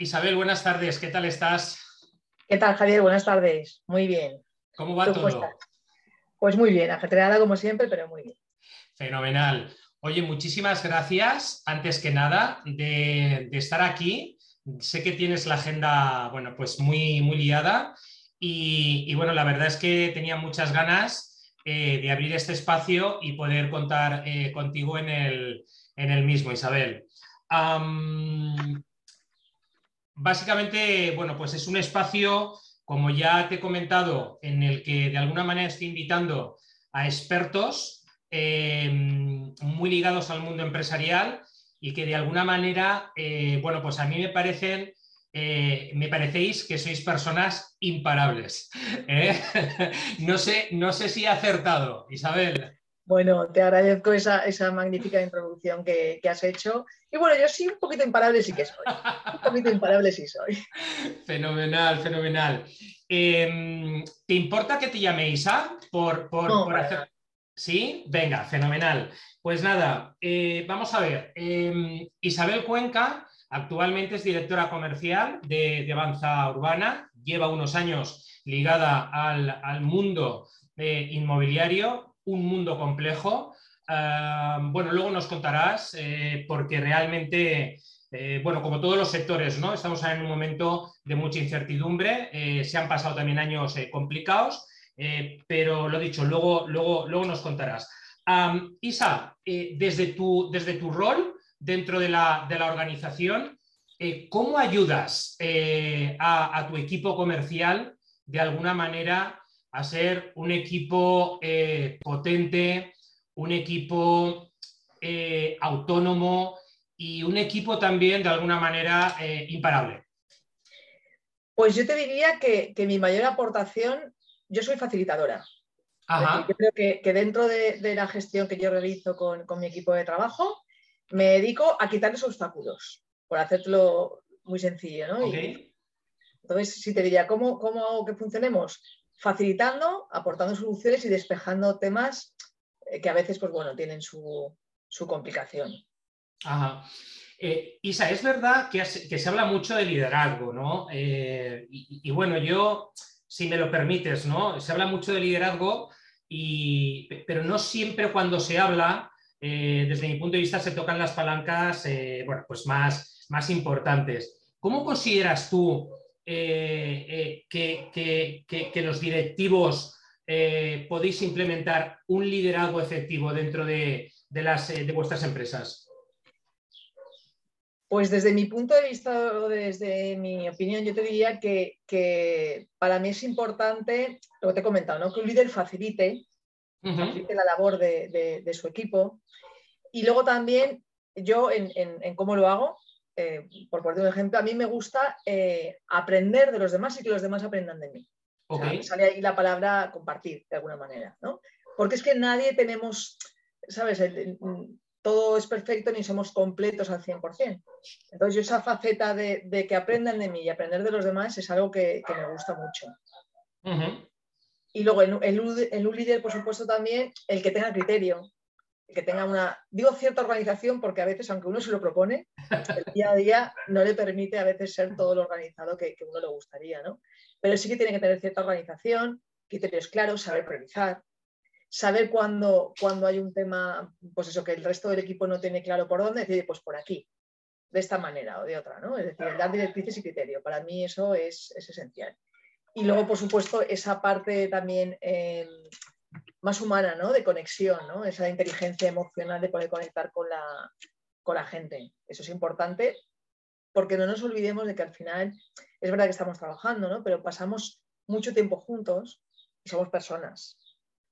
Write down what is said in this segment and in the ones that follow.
Isabel, buenas tardes, ¿qué tal estás? ¿Qué tal, Javier? Buenas tardes. Muy bien. ¿Cómo va todo? Pues muy bien, ajetreada como siempre, pero muy bien. Fenomenal. Oye, muchísimas gracias, antes que nada, de, estar aquí. Sé que tienes la agenda, bueno, pues muy, muy liada y, bueno, la verdad es que tenía muchas ganas eh, de abrir este espacio y poder contar eh, contigo en el, mismo, Isabel. Básicamente, bueno, pues es un espacio, como ya te he comentado, en el que de alguna manera estoy invitando a expertos Em, muy ligados al mundo empresarial y que de alguna manera, eh, bueno, pues a mí me parecen, eh, me parecéis que sois personas imparables. ¿eh? no, sé, no sé si he acertado, Isabel. Bueno, te agradezco esa, magnífica introducción que, has hecho. Y bueno, yo sí un poquito imparable sí que soy. Un poquito imparable sí soy. Fenomenal, fenomenal. Em, ¿Te importa que te llame Isa por, por hacer... ¿Sí? Venga, fenomenal. Pues nada, eh, vamos a ver. Em, Isabel Cuenca actualmente es directora comercial de, Avanza Urbana, lleva unos años ligada al, mundo inmobiliario, un mundo complejo. bueno, luego nos contarás, eh, porque realmente, eh, bueno, como todos los sectores, ¿no? Estamos en un momento de mucha incertidumbre, se han pasado también años complicados eh, pero lo dicho, luego, luego, luego nos contarás. Isa, eh, desde, tu, desde tu rol dentro de la, organización, eh, ¿cómo ayudas a, tu equipo comercial de alguna manera a ser un equipo potente, un equipo autónomo y un equipo también de alguna manera imparable? Pues yo te diría que, que mi mayor aportación yo soy facilitadora. yo creo que, dentro de, la gestión que yo realizo con, mi equipo de trabajo, me dedico a quitar los obstáculos, por hacerlo muy sencillo. ¿no? entonces, si te diría, ¿cómo, ¿cómo hago que funcionemos? Facilitando, aportando soluciones y despejando temas eh, que a veces, pues bueno, tienen su, complicación. Ajá. Eh, Isa, es verdad que, se habla mucho de liderazgo, ¿no? Eh, y, bueno, yo si me lo permites, ¿no? Se habla mucho de liderazgo, y, pero no siempre cuando se habla, desde mi punto de vista, se tocan las palancas bueno, pues más, más importantes. ¿Cómo consideras tú eh, que, los directivos podéis implementar un liderazgo efectivo dentro de, las, de vuestras empresas? Pues desde mi punto de vista o desde mi opinión, yo te diría que, para mí es importante, lo que te he comentado, ¿no? que un líder facilite, la labor de, su equipo. Y luego también yo en, cómo lo hago, eh, por poner un ejemplo, a mí me gusta eh, aprender de los demás y que los demás aprendan de mí. sale ahí la palabra compartir de alguna manera, ¿no? Porque es que nadie tenemos, ¿sabes? todo es perfecto ni somos completos al 100%. Entonces yo esa faceta de, que aprendan de mí y aprender de los demás es algo que, me gusta mucho. Y luego en, un líder, por supuesto, también el que tenga criterio, el que tenga una, digo cierta organización porque a veces, aunque uno se lo propone, el día a día no le permite a veces ser todo lo organizado que, uno le gustaría, ¿no? Pero sí que tiene que tener cierta organización, criterios claros, saber priorizar, saber cuándo, hay un tema, pues eso, que el resto del equipo no tiene claro por dónde, decir, pues por aquí, de esta manera o de otra, ¿no? Es decir, dar directrices y criterio. Para mí eso es, esencial. Y luego, por supuesto, esa parte también eh, más humana, ¿no? De conexión, ¿no? Esa inteligencia emocional de poder conectar con la, con la gente. Eso es importante porque no nos olvidemos de que al final, es verdad que estamos trabajando, ¿no? Pero pasamos mucho tiempo juntos y somos personas.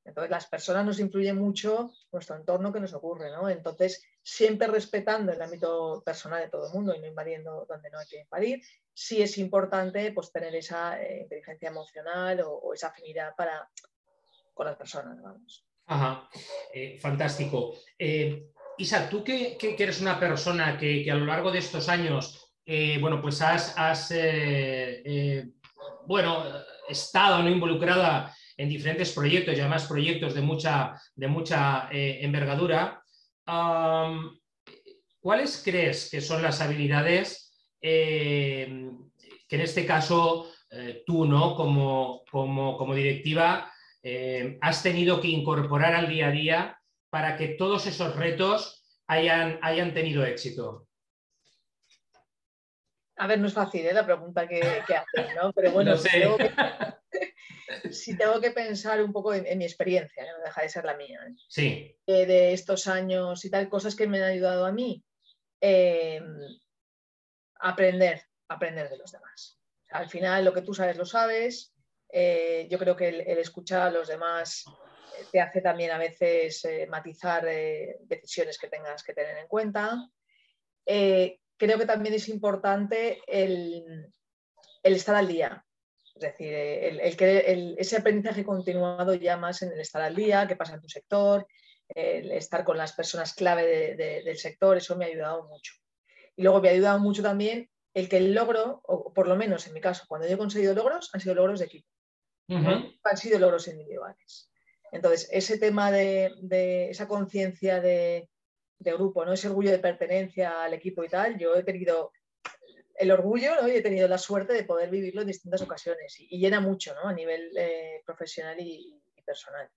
Entonces, las personas nos influyen mucho nuestro entorno que nos ocurre, ¿no? Entonces, siempre respetando el ámbito personal de todo el mundo y no invadiendo donde no hay que invadir, sí es importante pues, tener esa eh, inteligencia emocional o, esa afinidad para, con las personas, vamos. Ajá, eh, fantástico. Eh, Isa, tú que, eres una persona que, a lo largo de estos años, bueno, pues has, has bueno, estado ¿no? involucrada en diferentes proyectos y además proyectos de mucha, de mucha eh, envergadura. ¿Cuáles crees que son las habilidades eh, que en este caso eh, tú, ¿no? Como, como, directiva, eh, has tenido que incorporar al día a día para que todos esos retos hayan, hayan tenido éxito. A ver, no es fácil la pregunta que, haces, ¿no? Pero bueno, si, tengo que, pensar un poco en, mi experiencia, no deja de ser la mía. Sí. de estos años y tal, cosas que me han ayudado a mí aprender, aprender de los demás. Al final lo que tú sabes lo sabes. Eh, yo creo que el, escuchar a los demás eh, te hace también a veces eh, matizar decisiones que tengas que tener en cuenta. creo que también es importante el, estar al día. Es decir, ese aprendizaje continuado ya más en el estar al día, qué pasa en tu sector, el estar con las personas clave del sector, eso me ha ayudado mucho. Y luego me ha ayudado mucho también el que el logro, o por lo menos en mi caso, cuando yo he conseguido logros, han sido logros de equipo. Han sido logros individuales. Entonces, ese tema de, esa conciencia de, grupo, ¿no? ese orgullo de pertenencia al equipo y tal, yo he tenido el orgullo y he tenido la suerte de poder vivirlo en distintas ocasiones y, llena mucho a nivel eh, profesional y personal.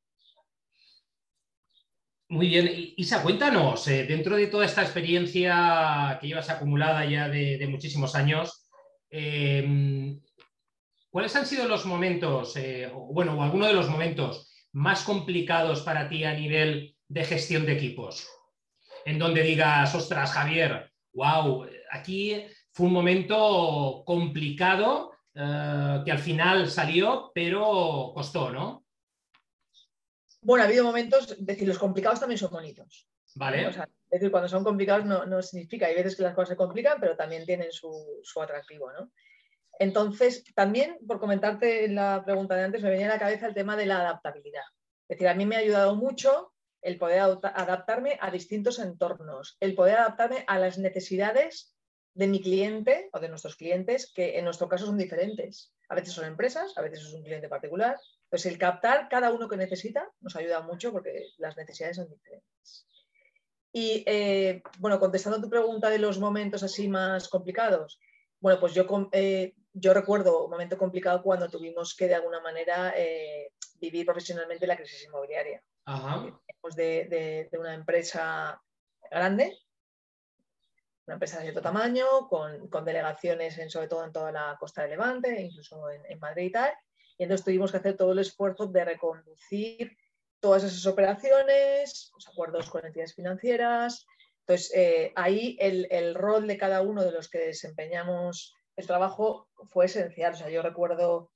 Muy bien, Isa, cuéntanos, eh, dentro de toda esta experiencia que llevas acumulada ya de, muchísimos años, em, ¿cuáles han sido los momentos, eh, o, bueno, o alguno de los momentos más complicados para ti a nivel de gestión de equipos? En donde digas, ostras, Javier, wow, aquí fue un momento complicado eh, que al final salió, pero costó, ¿no? Bueno, ha habido momentos, es decir, los complicados también son bonitos. Vale. es decir, cuando son complicados no, significa, hay veces que las cosas se complican, pero también tienen su, atractivo, ¿no? Entonces, también, por comentarte la pregunta de antes, me venía a la cabeza el tema de la adaptabilidad. Es decir, a mí me ha ayudado mucho el poder adaptarme a distintos entornos, el poder adaptarme a las necesidades de mi cliente o de nuestros clientes, que en nuestro caso son diferentes. A veces son empresas, a veces es un cliente particular, pues el captar cada uno que necesita nos ayuda mucho porque las necesidades son diferentes. Y eh, bueno, contestando a tu pregunta de los momentos así más complicados, bueno, pues yo, eh, yo recuerdo un momento complicado cuando tuvimos que de alguna manera eh, vivir profesionalmente la crisis inmobiliaria. De, de, una empresa grande, una empresa de cierto tamaño, con, con delegaciones en, sobre todo en toda la costa de Levante, incluso en, en Madrid y tal, y entonces tuvimos que hacer todo el esfuerzo de reconducir todas esas operaciones, los acuerdos con entidades financieras. Entonces, eh, ahí el, rol de cada uno de los que desempeñamos el trabajo fue esencial. O sea, yo recuerdo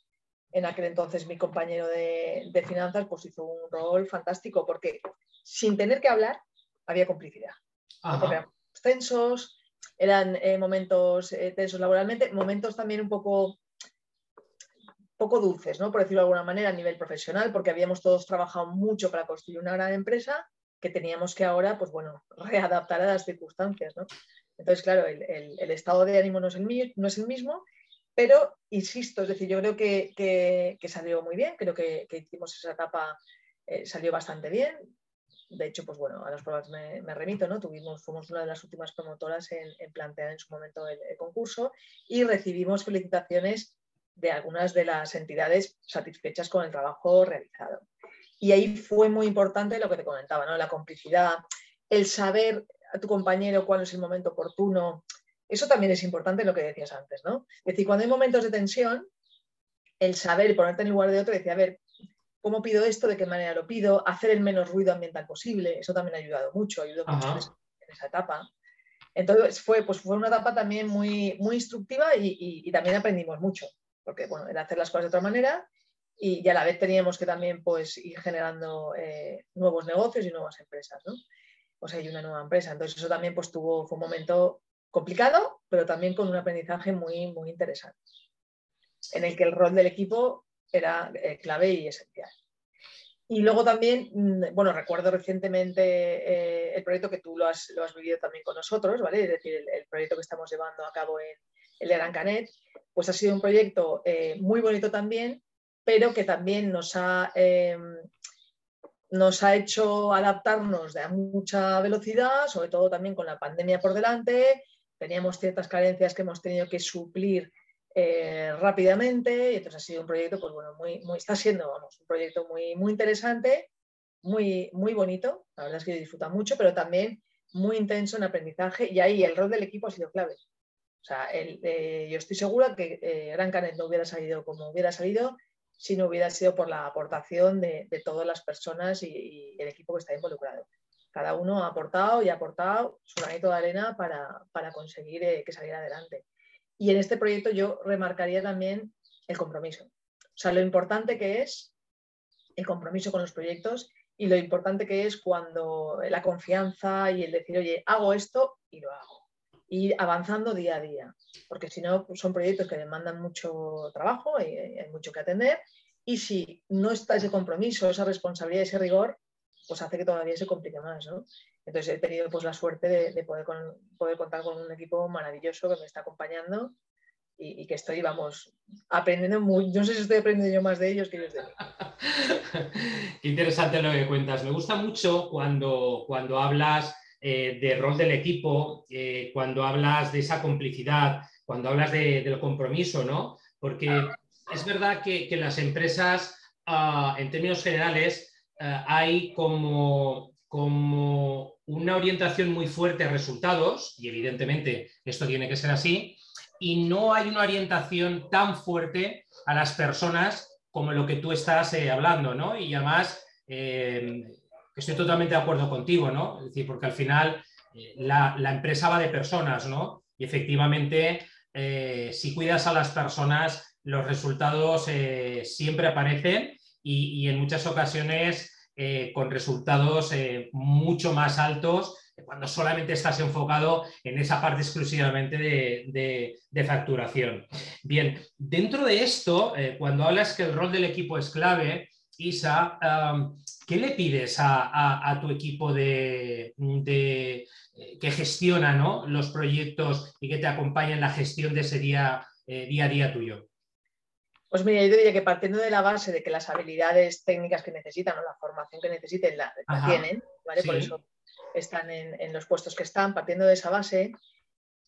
en aquel entonces mi compañero de, finanzas pues hizo un rol fantástico porque sin tener que hablar había complicidad. eran tensos, eran eh, momentos eh, tensos laboralmente, momentos también un poco poco dulces, ¿no? por decirlo de alguna manera, a nivel profesional, porque habíamos todos trabajado mucho para construir una gran empresa que teníamos que ahora, pues bueno, readaptar a las circunstancias. ¿no? Entonces, claro, el, estado de ánimo no es, el, el mismo, pero insisto, es decir, yo creo que, salió muy bien, creo que, hicimos esa etapa, eh, salió bastante bien. De hecho, pues bueno, a las pruebas me, remito, ¿no? Tuvimos, fuimos una de las últimas promotoras en, plantear en su momento el concurso y recibimos felicitaciones de algunas de las entidades satisfechas con el trabajo realizado. Y ahí fue muy importante lo que te comentaba, ¿no? la complicidad, el saber a tu compañero cuál es el momento oportuno. Eso también es importante lo que decías antes, ¿no? Es decir, cuando hay momentos de tensión, el saber y ponerte en el lugar de otro y decir, a ver, ¿cómo pido esto? ¿De qué manera lo pido? Hacer el menos ruido ambiental posible. Eso también ha ayudado mucho, ayudó mucho en esa, etapa. Entonces fue, pues fue una etapa también muy, muy instructiva y también aprendimos mucho porque bueno, era hacer las cosas de otra manera y, a la vez teníamos que también pues, ir generando eh, nuevos negocios y nuevas empresas, ¿no? Sea, hay una nueva empresa. Entonces eso también pues, tuvo, fue un momento complicado, pero también con un aprendizaje muy, muy interesante, en el que el rol del equipo era eh, clave y esencial. Y luego también, mm, bueno, recuerdo recientemente eh, el proyecto que tú lo has, lo has, vivido también con nosotros, ¿vale? Es decir, el, proyecto que estamos llevando a cabo en, el de Canet, pues ha sido un proyecto eh, muy bonito también, pero que también nos ha, em, nos ha hecho adaptarnos a mucha velocidad, sobre todo también con la pandemia por delante, teníamos ciertas carencias que hemos tenido que suplir eh, rápidamente y entonces ha sido un proyecto, pues bueno, muy, muy, está siendo, vamos, un proyecto muy, muy interesante, muy, muy bonito, la verdad es que yo disfruto mucho, pero también muy intenso en aprendizaje y ahí el rol del equipo ha sido clave. O sea, eh, yo estoy segura que eh, Gran Canet no hubiera salido como hubiera salido si no hubiera sido por la aportación de, todas las personas y, el equipo que está involucrado. Cada uno ha aportado y ha aportado su granito de arena para, conseguir que saliera adelante. Y en este proyecto yo remarcaría también el compromiso. O sea, lo importante que es el compromiso con los proyectos y lo importante que es cuando la confianza y el decir, oye, hago esto y lo hago. Y avanzando día a día, porque si no, pues son proyectos que demandan mucho trabajo y hay mucho que atender. Y si no está ese compromiso, esa responsabilidad, ese rigor, pues hace que todavía se complique más. ¿no? Entonces he tenido pues, la suerte de, poder, poder contar con un equipo maravilloso que me está acompañando y, que estoy, vamos, aprendiendo muy, no sé si estoy aprendiendo yo más de ellos que ellos de mí. Qué interesante lo que cuentas. Me gusta mucho cuando, cuando hablas eh, del rol del equipo, eh, cuando hablas de esa complicidad, cuando hablas del compromiso, ¿no? Porque es verdad que, que las empresas, ah, en términos generales, eh, hay como, como una orientación muy fuerte a resultados, y evidentemente esto tiene que ser así, y no hay una orientación tan fuerte a las personas como lo que tú estás eh, hablando, ¿no? Y además, eh, estoy totalmente de acuerdo contigo, ¿no? Es decir, porque al final la, empresa va de personas, ¿no? Y efectivamente, si cuidas a las personas, los resultados siempre aparecen y, en muchas ocasiones eh, con resultados eh, mucho más altos cuando solamente estás enfocado en esa parte exclusivamente de, facturación. Bien, dentro de esto, eh, cuando hablas que el rol del equipo es clave, Isa, ¿qué le pides a, tu equipo de, que gestiona los proyectos y que te acompaña en la gestión de ese día, día a día tuyo? Pues mira, yo diría que partiendo de la base de que las habilidades técnicas que necesitan o la formación que necesiten la, tienen, ¿vale? Por eso están en, los puestos que están, partiendo de esa base,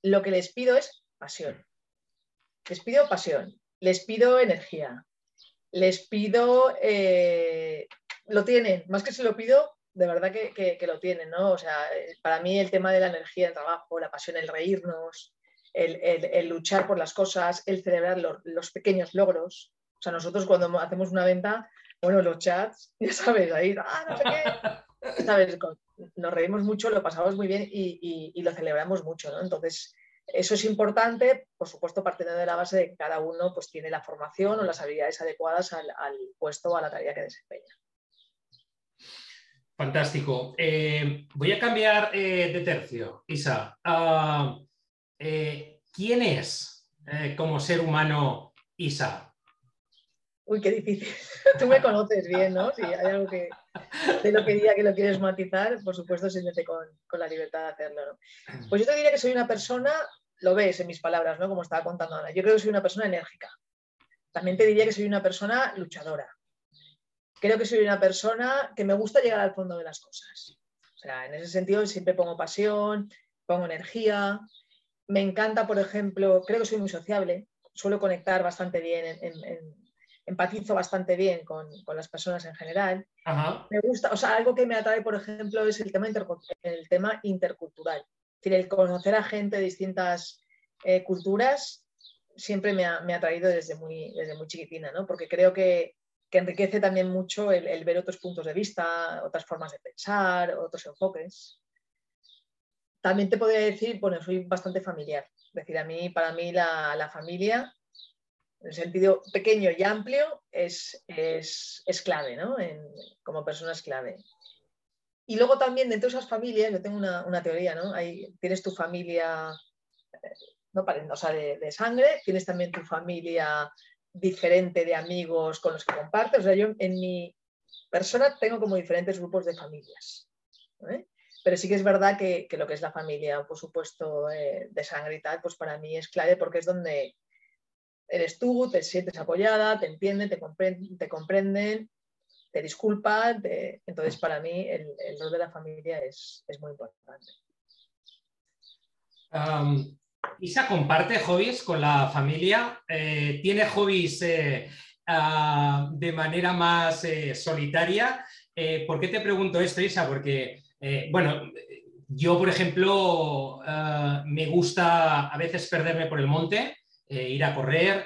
lo que les pido es pasión. Les pido pasión, les pido energía, les pido, eh, lo tienen, más que si lo pido, de verdad que, que, lo tienen, ¿no? O sea, para mí el tema de la energía, el trabajo, la pasión, el reírnos, el, luchar por las cosas, el celebrar los, pequeños logros. O sea, nosotros cuando hacemos una venta, bueno, los chats, ya sabes, ahí, ah, no sé qué, ¿sabes? Nos reímos mucho, lo pasamos muy bien y, lo celebramos mucho, ¿no? Entonces, eso es importante, por supuesto, partiendo de la base de que cada uno pues, tiene la formación o las habilidades adecuadas al, puesto o a la tarea que desempeña. Fantástico. Eh, voy a cambiar eh, de tercio, Isa. Ah, eh, ¿quién es como ser humano Isa? Uy, qué difícil. Tú me conoces bien, ¿no? Si hay algo que de lo que que lo quieres matizar, por supuesto, siéntete con, con la libertad de hacerlo. Pues yo te diría que soy una persona, lo ves en mis palabras, ¿no? Como estaba contando Ana, yo creo que soy una persona enérgica. También te diría que soy una persona luchadora. Creo que soy una persona que me gusta llegar al fondo de las cosas. O sea, en ese sentido siempre pongo pasión, pongo energía, me encanta, por ejemplo, creo que soy muy sociable, suelo conectar bastante bien, empatizo bastante bien con, las personas en general. Me gusta, o sea, algo que me atrae, por ejemplo, es el tema, el tema intercultural. Es decir, el conocer a gente de distintas eh, culturas siempre me ha, atraído desde muy, desde muy chiquitina, ¿no? porque creo que, enriquece también mucho el, ver otros puntos de vista, otras formas de pensar, otros enfoques. También te podría decir, bueno, soy bastante familiar. Es decir, a mí, para mí la, familia, en el sentido pequeño y amplio, es, es, clave, ¿no? como persona es clave. Y luego también dentro de esas familias, yo tengo una, teoría, ¿no? tienes tu familia eh, no o sea, de, sangre, tienes también tu familia diferente de amigos con los que compartes. O sea, yo en mi persona tengo como diferentes grupos de familias. ¿eh? Pero sí que es verdad que, lo que es la familia, por supuesto, eh, de sangre y tal, pues para mí es clave porque es donde eres tú, te sientes apoyada, te entienden, te, comprenden, te, comprenden, te disculpan. Entonces, para mí, el, rol de la familia es, muy importante. Isa comparte hobbies con la familia, eh, tiene hobbies eh, ah, de manera más eh, solitaria. ¿Por qué te pregunto esto, Isa? Porque, bueno, yo, por ejemplo, ah, me gusta a veces perderme por el monte, ir a correr,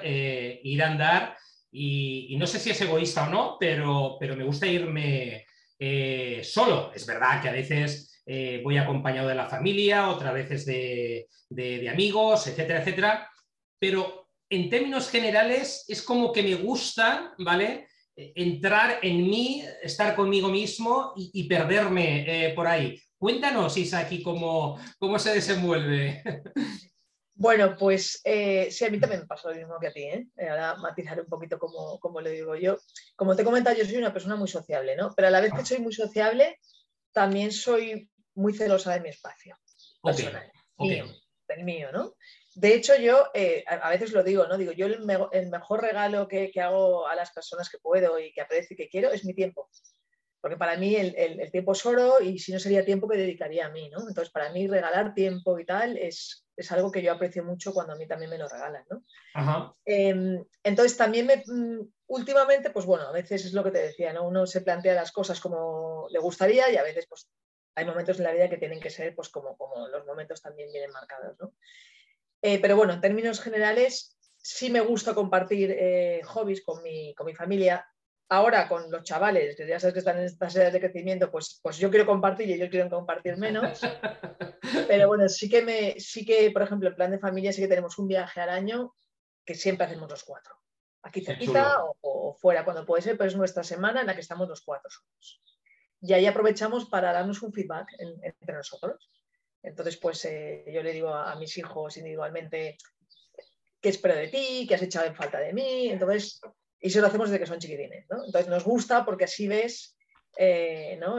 ir a andar, y, no sé si es egoísta o no, pero, pero me gusta irme solo. Es verdad que a veces eh, voy acompañado de la familia, otras veces de, de, amigos, etcétera, etcétera. Pero en términos generales es como que me gusta, ¿vale? Eh, entrar en mí, estar conmigo mismo y, perderme eh, por ahí. Cuéntanos, Isaki, cómo, cómo se desenvuelve. Bueno, pues sí, a mí también me pasó lo mismo que a ti. ¿eh? Ahora matizaré un poquito como, como le digo yo. Como te he comentado, yo soy una persona muy sociable, ¿no? Pero a la vez que soy muy sociable, también soy muy celosa de mi espacio personal, mío, del mío, ¿no? De hecho, yo eh, a, veces lo digo, ¿no? Digo, yo el, mejor regalo que, hago a las personas que puedo y que aprecio y que quiero es mi tiempo. Porque para mí el, tiempo es oro y si no sería tiempo que dedicaría a mí, ¿no? Entonces, para mí regalar tiempo y tal es, algo que yo aprecio mucho cuando a mí también me lo regalan, ¿no? Em, entonces, también me, mm, últimamente, pues bueno, a veces es lo que te decía, ¿no? Uno se plantea las cosas como le gustaría y a veces pues hay momentos en la vida que tienen que ser pues como, como los momentos también vienen marcados. ¿no? Eh, pero bueno, en términos generales, sí me gusta compartir eh, hobbies con mi, con mi familia. Ahora con los chavales, que ya sabes que están en estas edades de crecimiento, pues, pues yo quiero compartir y ellos quieren compartir menos. Pero bueno, sí que, me, sí que, por ejemplo, en plan de familia sí que tenemos un viaje al año que siempre hacemos los cuatro. Aquí cerquita o, o, fuera cuando puede ser, pero es nuestra semana en la que estamos los cuatro solos y ahí aprovechamos para darnos un feedback entre nosotros. Entonces, pues eh, yo le digo a, mis hijos individualmente qué espero de ti, qué has echado en falta de mí. Entonces, y eso lo hacemos desde que son chiquitines. ¿no? Entonces, nos gusta porque así ves eh, ¿no?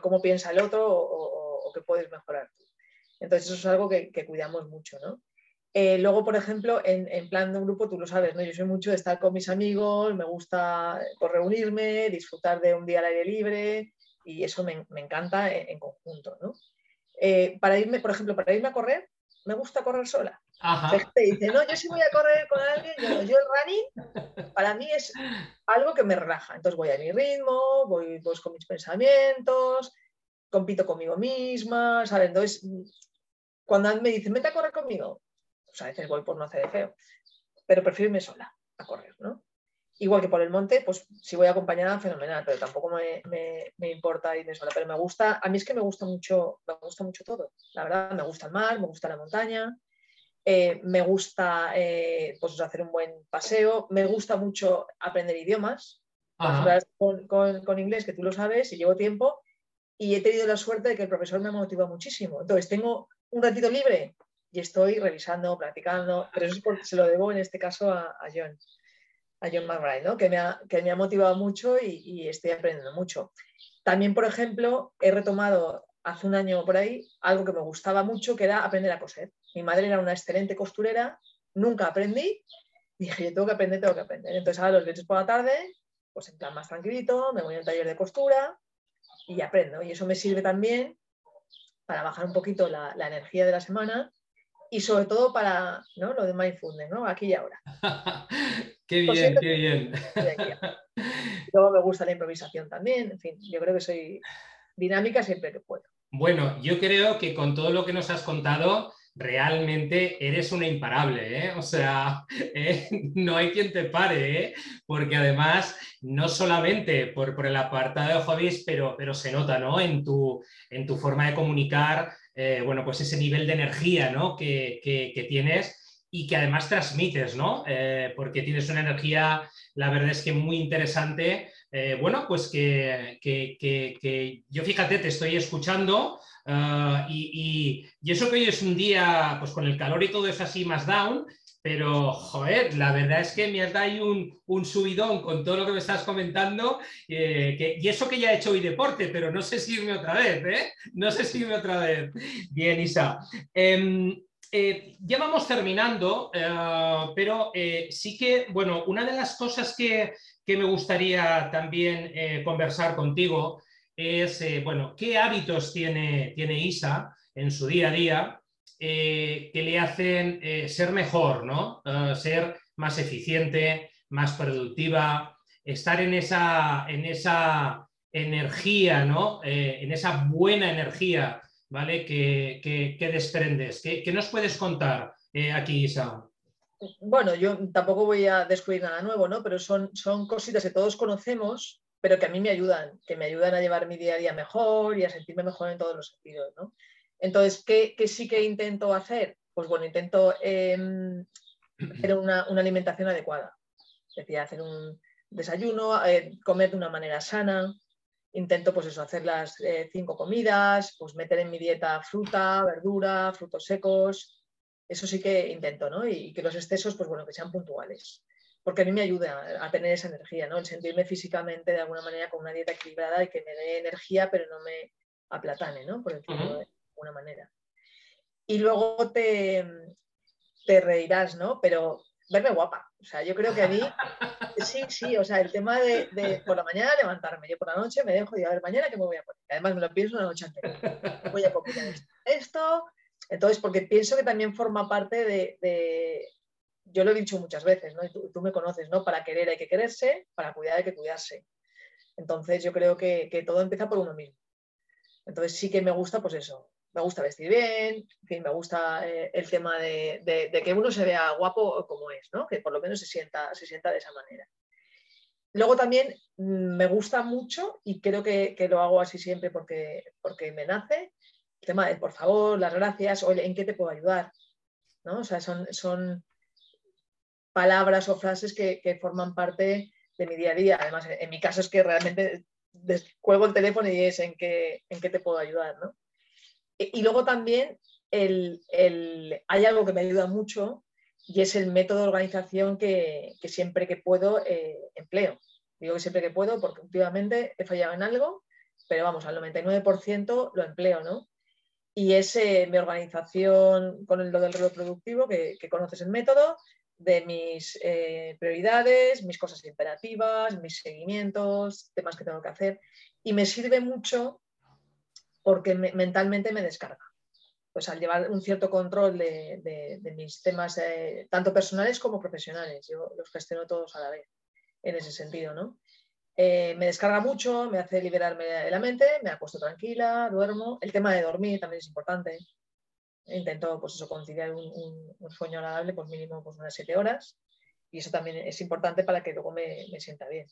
cómo piensa el otro o, o, qué puedes mejorar tú. Entonces, eso es algo que, cuidamos mucho. ¿no? Eh, luego, por ejemplo, en, plan de un grupo, tú lo sabes, ¿no? Yo soy mucho de estar con mis amigos, me gusta pues, reunirme, disfrutar de un día al aire libre, y eso me, encanta en, conjunto. ¿no? Eh, para irme, por ejemplo, para irme a correr, me gusta correr sola. Te dice, no, yo sí voy a correr con alguien, yo, el running para mí es algo que me relaja. Entonces voy a mi ritmo, voy pues, con mis pensamientos, compito conmigo misma, ¿sabes? Entonces, cuando me dicen, vete a correr conmigo, pues a veces voy por no hacer de feo, pero prefiero irme sola a correr, ¿no? Igual que por el monte, pues si voy acompañada, fenomenal, pero tampoco me, me, importa irme sola. Pero me gusta, a mí es que me gusta mucho, me gusta mucho todo. La verdad, me gusta el mar, me gusta la montaña, eh, me gusta eh, pues, hacer un buen paseo, me gusta mucho aprender idiomas. Con, con, con, inglés, que tú lo sabes, y llevo tiempo, y he tenido la suerte de que el profesor me motiva muchísimo. Entonces, tengo un ratito libre y estoy revisando, practicando, pero eso es porque se lo debo en este caso a, a John a John McBride, ¿no? que, me ha, que me ha motivado mucho y, estoy aprendiendo mucho. También, por ejemplo, he retomado hace un año por ahí algo que me gustaba mucho, que era aprender a coser. Mi madre era una excelente costurera, nunca aprendí, dije, yo tengo que aprender, tengo que aprender. Entonces, ahora los viernes por la tarde, pues en plan más tranquilito, me voy al taller de costura y aprendo. Y eso me sirve también para bajar un poquito la, la energía de la semana y sobre todo para ¿no? lo de mindfulness, ¿no? aquí y ahora. qué bien, qué bien. Luego me gusta la improvisación también, en fin, yo creo que soy dinámica siempre que puedo. Bueno, yo creo que con todo lo que nos has contado, realmente eres una imparable, ¿eh? O sea, eh, no hay quien te pare, ¿eh? Porque además, no solamente por, por el apartado de hobbies, pero, pero se nota, ¿no? En tu, en tu forma de comunicar, eh, bueno, pues ese nivel de energía ¿no? que, tienes y que además transmites, ¿no? Eh, porque tienes una energía, la verdad es que muy interesante. Eh, bueno, pues que, yo fíjate, te estoy escuchando y, y, eso que hoy es un día, pues con el calor y todo es así más down, pero, joder, la verdad es que me has dado ahí un, subidón con todo lo que me estás comentando. Eh, y eso que ya he hecho hoy deporte, pero no sé si irme otra vez, ¿eh? No sé si irme otra vez. Bien, Isa. Em, eh, ya vamos terminando, eh, pero sí que, bueno, una de las cosas que, que me gustaría también conversar contigo es, bueno, qué hábitos tiene, tiene Isa en su día a día que le hacen ser mejor, ¿no? ser más eficiente, más productiva, estar en esa, en esa energía, ¿no? en esa buena energía, ¿vale? Que, desprendes. ¿Qué, nos puedes contar aquí, Isa? Bueno, yo tampoco voy a descubrir nada nuevo, ¿no? Pero son, son cositas que todos conocemos, pero que a mí me ayudan, que me ayudan a llevar mi día a día mejor y a sentirme mejor en todos los sentidos, ¿no? Entonces, ¿qué, sí que intento hacer? Pues bueno, intento em, hacer una, alimentación adecuada. Es decir, hacer un desayuno, eh, comer de una manera sana. Intento, pues eso, hacer las eh, cinco comidas, pues meter en mi dieta fruta, verdura, frutos secos, eso sí que intento, ¿no? Y, que los excesos, pues bueno, que sean puntuales. Porque a mí me ayuda a tener esa energía, ¿no? El sentirme físicamente de alguna manera con una dieta equilibrada y que me dé energía, pero no me aplatane, ¿no? Por decirlo de alguna manera. Y luego te, te reirás, ¿no? Pero verme guapa. O sea, yo creo que a mí, sí, sí, o sea, el tema de, por la mañana levantarme, yo por la noche me dejo y a ver, mañana que me voy a poner. Además me lo pienso una noche anterior. Voy a comer esto, entonces, porque pienso que también forma parte de, yo lo he dicho muchas veces, ¿no? Y tú, me conoces, ¿no? Para querer hay que quererse, para cuidar hay que cuidarse. Entonces, yo creo que, todo empieza por uno mismo. Entonces, sí que me gusta, pues eso, me gusta vestir bien, en fin, me gusta eh, el tema de, que uno se vea guapo como es, ¿no? Que por lo menos se sienta, se sienta de esa manera. Luego también mm, me gusta mucho, y creo que, que, lo hago así siempre porque, porque me nace, el tema de por favor, las gracias, oye, ¿en qué te puedo ayudar? ¿No? O sea, son, son palabras o frases que, forman parte de mi día a día. Además, en, mi caso es que realmente cuelgo el teléfono y es en qué, en qué te puedo ayudar. ¿no? Y, luego también el, hay algo que me ayuda mucho y es el método de organización que, siempre que puedo eh, empleo. Digo que siempre que puedo porque últimamente he fallado en algo, pero vamos, al 99% lo empleo, ¿no? Y es eh, mi organización con lo del reloj productivo, que, conoces el método, de mis eh, prioridades, mis cosas imperativas, mis seguimientos, temas que tengo que hacer. Y me sirve mucho porque mentalmente me descarga. Pues al llevar un cierto control de, mis temas, eh, tanto personales como profesionales, yo los gestiono todos a la vez, en ese sentido, ¿no? Eh, me descarga mucho, me hace liberarme de la mente, me acuesto tranquila, duermo. El tema de dormir también es importante. Intento pues eso, conciliar un, sueño agradable, pues mínimo pues, unas siete horas. Y eso también es importante para que luego me, sienta bien.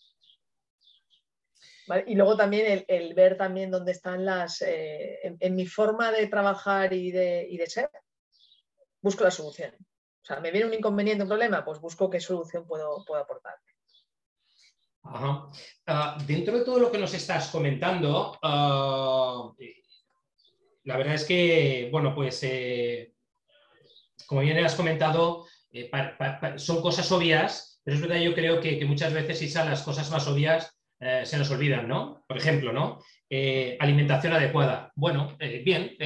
Y luego también el, ver también dónde están las... Eh, en, mi forma de trabajar y de, y de ser, busco la solución. O sea, me viene un inconveniente, un problema, pues busco qué solución puedo, puedo aportar. Ah, dentro de todo lo que nos estás comentando, ah, la verdad es que, bueno, pues eh, como bien has comentado, eh, son cosas obvias, pero es verdad, yo creo que, muchas veces, Isa, las cosas más obvias eh, se nos olvidan, ¿no? Por ejemplo, ¿no? alimentación adecuada. Bueno, bien,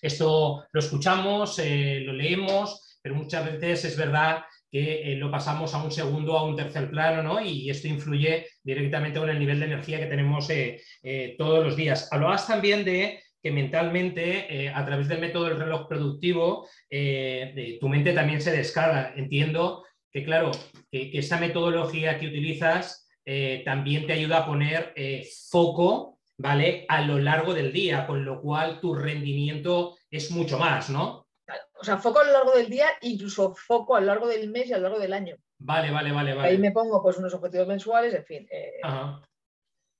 esto lo escuchamos, lo leemos, pero muchas veces es verdad que eh, lo pasamos a un segundo, a un tercer plano, ¿no? Y esto influye directamente con el nivel de energía que tenemos eh, eh, todos los días. Hablabas también de que mentalmente, a través del método del reloj productivo, tu mente también se descarga. Entiendo que, claro, que, que metodología que utilizas también te ayuda a poner foco, ¿vale? A lo largo del día, con lo cual tu rendimiento es mucho más, ¿no? O sea, foco a lo largo del día, incluso foco a lo largo del mes y a lo largo del año. Vale, vale, vale. vale. Ahí me pongo pues unos objetivos mensuales, en fin. Eh,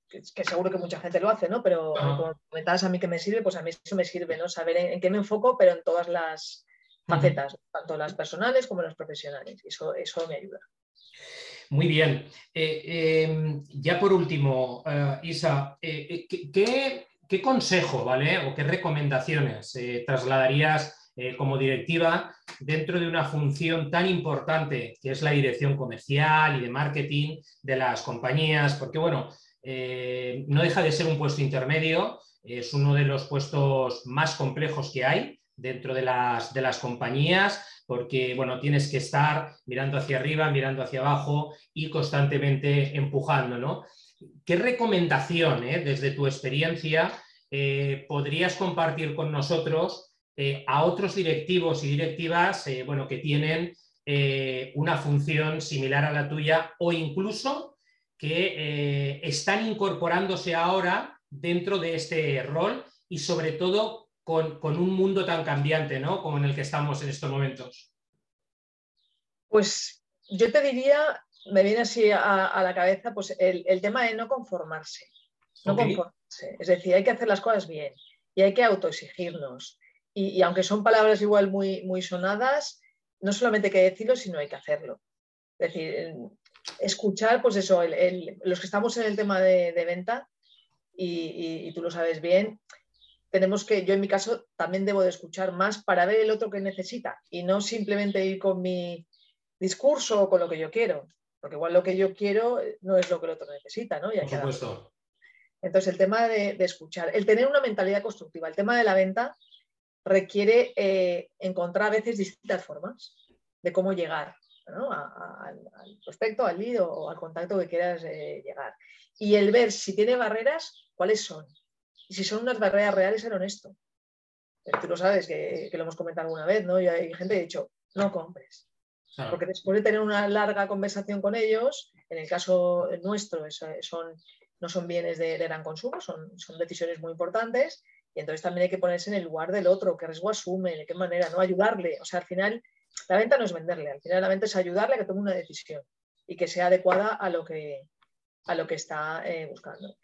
que, seguro que mucha gente lo hace, ¿no? Pero como comentabas a mí que me sirve, pues a mí eso me sirve, ¿no? Saber en, qué me enfoco, pero en todas las facetas, tanto las personales como las profesionales. Eso, eso me ayuda. Muy bien. Eh, em, ya por último, eh, Isa, ¿qué, ¿qué, consejo, ¿vale? O qué recomendaciones trasladarías eh, como directiva dentro de una función tan importante que es la dirección comercial y de marketing de las compañías, porque bueno, eh, no deja de ser un puesto intermedio, es uno de los puestos más complejos que hay dentro de las, de las compañías, porque bueno, tienes que estar mirando hacia arriba, mirando hacia abajo y constantemente empujando, ¿no? ¿Qué recomendación, eh, desde tu experiencia, podrías compartir con nosotros eh, a otros directivos y directivas eh, bueno, que tienen eh, una función similar a la tuya o incluso que están incorporándose ahora dentro de este rol y sobre todo con, un mundo tan cambiante ¿no? como en el que estamos en estos momentos. Pues yo te diría, me viene así a, la cabeza pues el, tema de no conformarse. No conformarse. Es decir, hay que hacer las cosas bien y hay que autoexigirnos. Y, aunque son palabras igual muy, muy sonadas, no solamente hay que decirlo, sino hay que hacerlo. Es decir, escuchar, pues eso, los que estamos en el tema de, venta, y, tú lo sabes bien, tenemos que, yo en mi caso también debo de escuchar más para ver el otro que necesita y no simplemente ir con mi discurso o con lo que yo quiero, porque igual lo que yo quiero no es lo que el otro necesita, ¿no? Por supuesto. Entonces, el tema de, escuchar, el tener una mentalidad constructiva, el tema de la venta requiere eh, encontrar a veces distintas formas de cómo llegar al prospecto, al lead o, al contacto que quieras eh, llegar. Y el ver si tiene barreras, cuáles son. Y si son unas barreras reales, ser honesto. Tú lo sabes, que, lo hemos comentado alguna vez, ¿no? Y hay gente que ha dicho, no compres. Porque después de tener una larga conversación con ellos, en el caso nuestro son, no son bienes de, gran consumo, son, son decisiones muy importantes entonces también hay que ponerse en el lugar del otro, qué riesgo asume, de qué manera, no ayudarle. O sea, al final la venta no es venderle, al final la venta es ayudarle a que tome una decisión y que sea adecuada a lo que, a lo que está eh, buscando.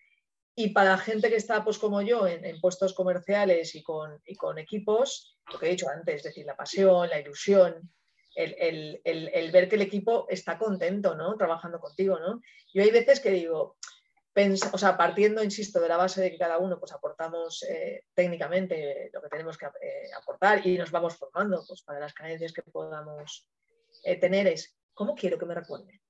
Y para gente que está, pues como yo, en, puestos comerciales y con, y con, equipos, lo que he dicho antes, es decir, la pasión, la ilusión, el, el, ver que el equipo está contento, ¿no? Trabajando contigo, ¿no? Yo hay veces que digo, o sea, partiendo, insisto, de la base de que cada uno pues, aportamos eh, técnicamente lo que tenemos que eh, aportar y nos vamos formando pues, para las carencias que podamos eh, tener, es ¿cómo quiero que me recuerden?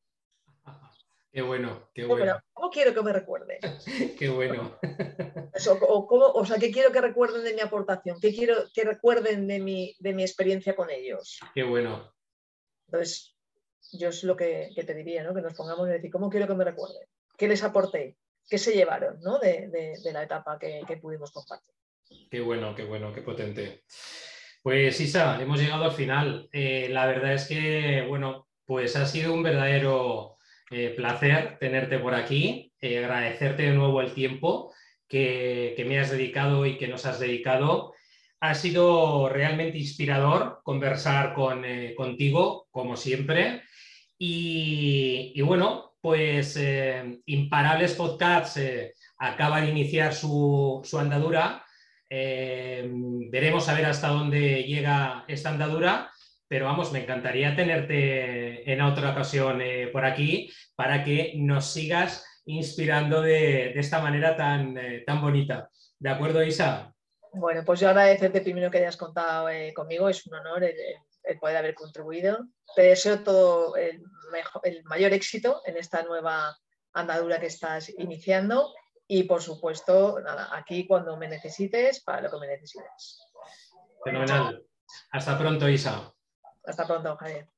Qué bueno, qué bueno. ¿Cómo quiero que me recuerden? qué bueno. o, sea, ¿qué quiero que recuerden de mi aportación? ¿Qué quiero que recuerden de mi, de mi experiencia con ellos? Qué bueno. Entonces, yo es lo que, que te diría, ¿no? Que nos pongamos a decir, ¿cómo quiero que me recuerden? Qué les aporté, qué se llevaron de, la etapa que, pudimos compartir. Qué bueno, qué bueno, qué potente. Pues Isa, hemos llegado al final. Eh, la verdad es que, bueno, pues ha sido un verdadero eh, placer tenerte por aquí, eh, agradecerte de nuevo el tiempo que, me has dedicado y que nos has dedicado. Ha sido realmente inspirador conversar contigo, como siempre. y, bueno, pues eh, Imparables Podcasts eh, acaba de iniciar su, andadura. Eh, veremos a ver hasta dónde llega esta andadura, pero vamos, me encantaría tenerte en otra ocasión por aquí para que nos sigas inspirando de, esta manera tan, tan bonita. ¿De acuerdo, Isa? Bueno, pues yo agradecerte primero que hayas contado conmigo, es un honor poder haber contribuido. Te deseo todo el, el mayor éxito en esta nueva andadura que estás iniciando y por supuesto, nada, aquí cuando me necesites, para lo que me necesites. Fenomenal. Hasta pronto, Isa. Hasta pronto, Javier.